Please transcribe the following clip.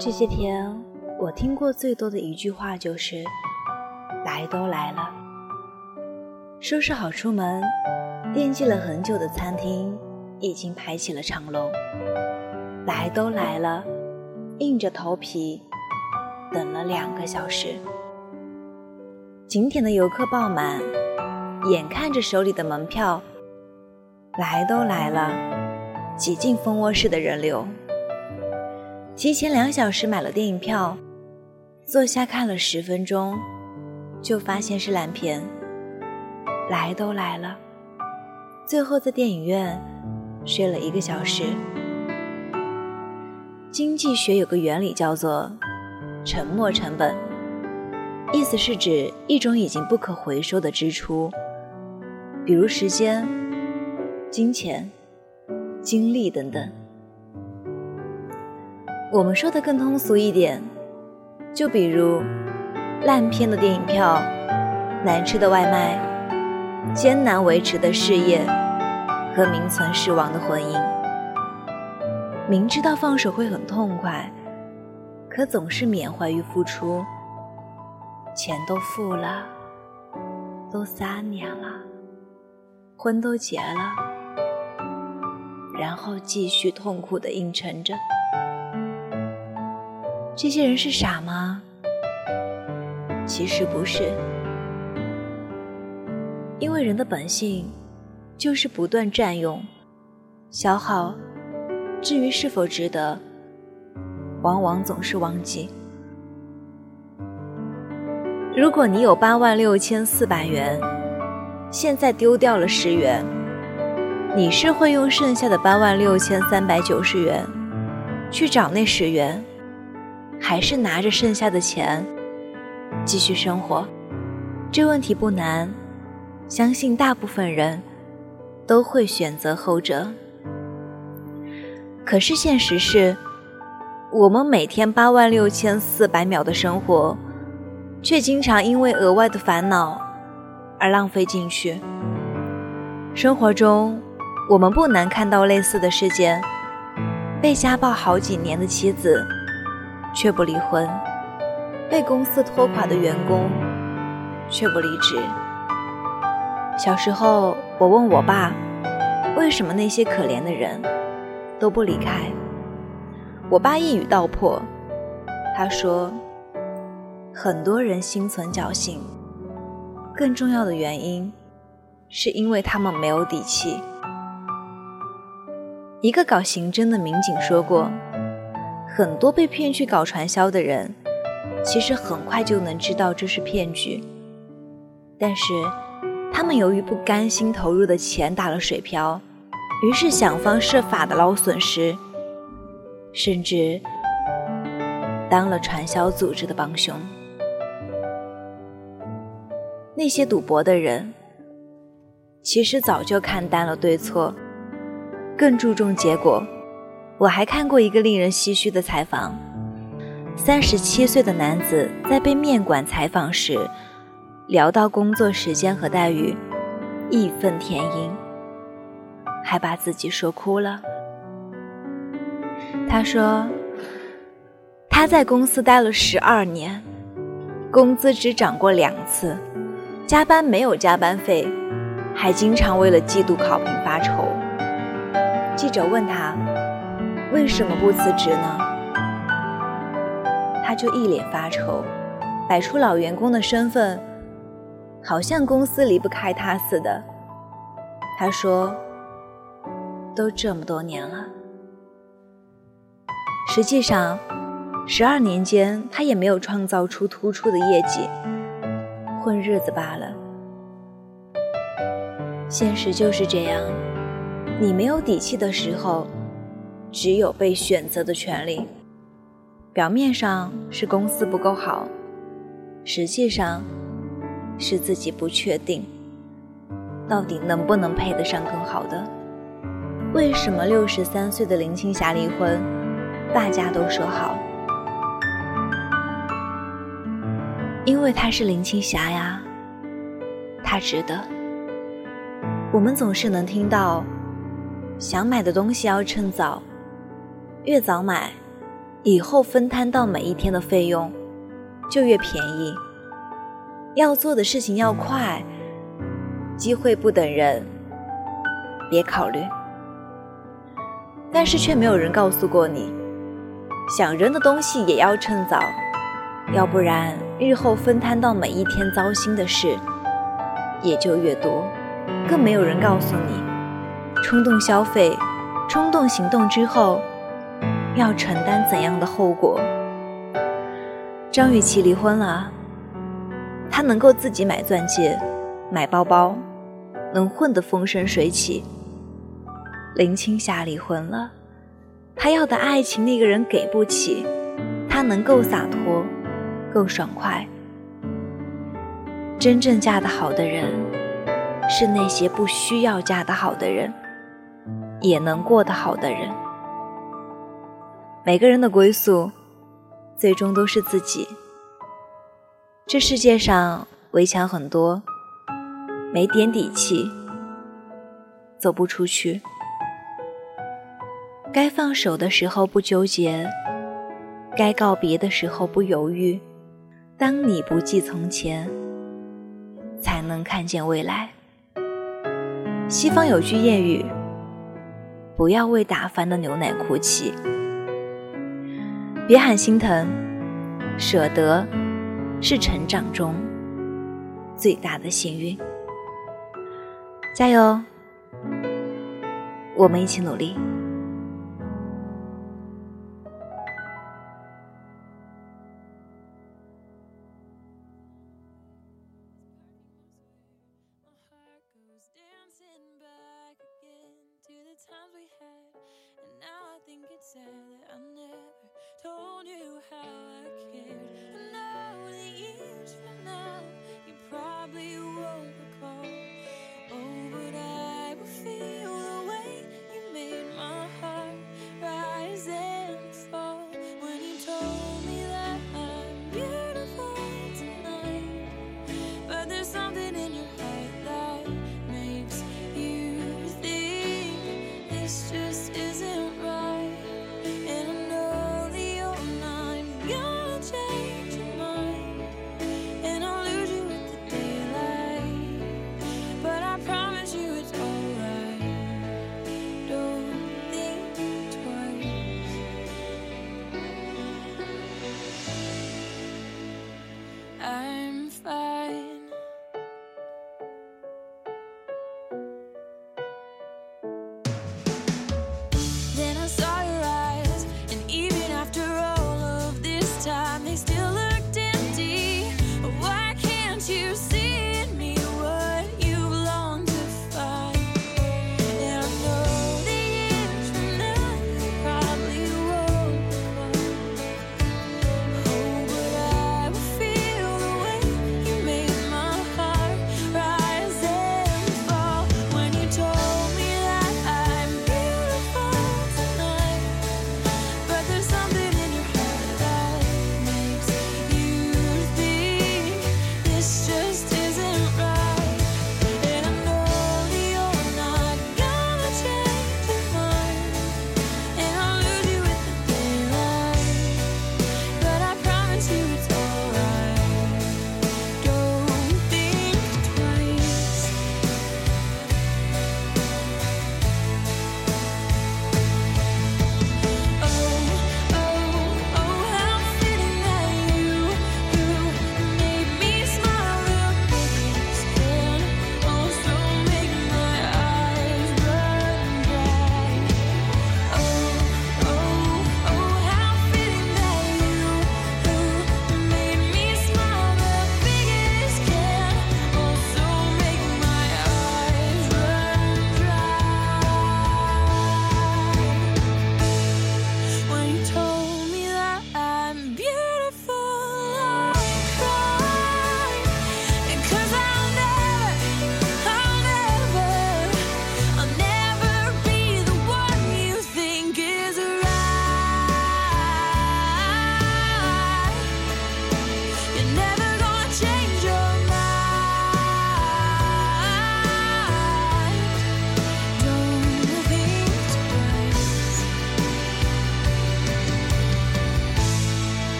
这些天，我听过最多的一句话就是“来都来了”。收拾好出门，惦记了很久的餐厅已经排起了长龙。来都来了，硬着头皮等了两个小时。景点的游客爆满，眼看着手里的门票，来都来了，挤进蜂窝式的人流。提前两小时买了电影票，坐下看了十分钟，就发现是烂片。来都来了，最后在电影院睡了一个小时。经济学有个原理叫做“沉没成本”，意思是指一种已经不可回收的支出，比如时间、金钱、精力等等。我们说的更通俗一点，就比如烂片的电影票、难吃的外卖、艰难维持的事业和名存实亡的婚姻。明知道放手会很痛快，可总是缅怀于付出。钱都付了，都三年了，婚都结了，然后继续痛苦的硬撑着。这些人是傻吗？其实不是，因为人的本性就是不断占用、消耗，至于是否值得，往往总是忘记。如果你有八万六千四百元，现在丢掉了十元，你是会用剩下的八万六千三百九十元去找那十元？还是拿着剩下的钱继续生活，这问题不难，相信大部分人都会选择后者。可是现实是，我们每天八万六千四百秒的生活，却经常因为额外的烦恼而浪费进去。生活中，我们不难看到类似的事件：被家暴好几年的妻子。却不离婚，被公司拖垮的员工却不离职。小时候，我问我爸，为什么那些可怜的人都不离开？我爸一语道破，他说：“很多人心存侥幸，更重要的原因是因为他们没有底气。”一个搞刑侦的民警说过。很多被骗去搞传销的人，其实很快就能知道这是骗局，但是他们由于不甘心投入的钱打了水漂，于是想方设法的捞损失，甚至当了传销组织的帮凶。那些赌博的人，其实早就看淡了对错，更注重结果。我还看过一个令人唏嘘的采访：三十七岁的男子在被面馆采访时，聊到工作时间和待遇，义愤填膺，还把自己说哭了。他说：“他在公司待了十二年，工资只涨过两次，加班没有加班费，还经常为了季度考评发愁。”记者问他。为什么不辞职呢？他就一脸发愁，摆出老员工的身份，好像公司离不开他似的。他说：“都这么多年了，实际上，十二年间他也没有创造出突出的业绩，混日子罢了。现实就是这样，你没有底气的时候。”只有被选择的权利。表面上是公司不够好，实际上是自己不确定，到底能不能配得上更好的。为什么六十三岁的林青霞离婚，大家都说好？因为她是林青霞呀，她值得。我们总是能听到，想买的东西要趁早。越早买，以后分摊到每一天的费用就越便宜。要做的事情要快，机会不等人，别考虑。但是却没有人告诉过你，想扔的东西也要趁早，要不然日后分摊到每一天糟心的事也就越多。更没有人告诉你，冲动消费、冲动行动之后要承担怎样的后果。张雨绮离婚了。他能够自己买钻戒、买包包，能混得风生水起。林青霞离婚了，她要的爱情那个人给不起，她能够洒脱，够爽快。真正嫁得好的人，是那些不需要嫁得好的人，也能过得好的人。每个人的归宿，最终都是自己。这世界上围墙很多，没点底气，走不出去。该放手的时候不纠结，该告别的时候不犹豫。当你不计从前，才能看见未来。西方有句谚语：“不要为打翻的牛奶哭泣，别喊心疼，舍得。”是成长中最大的幸运。加油，我们一起努力。told you how I cared.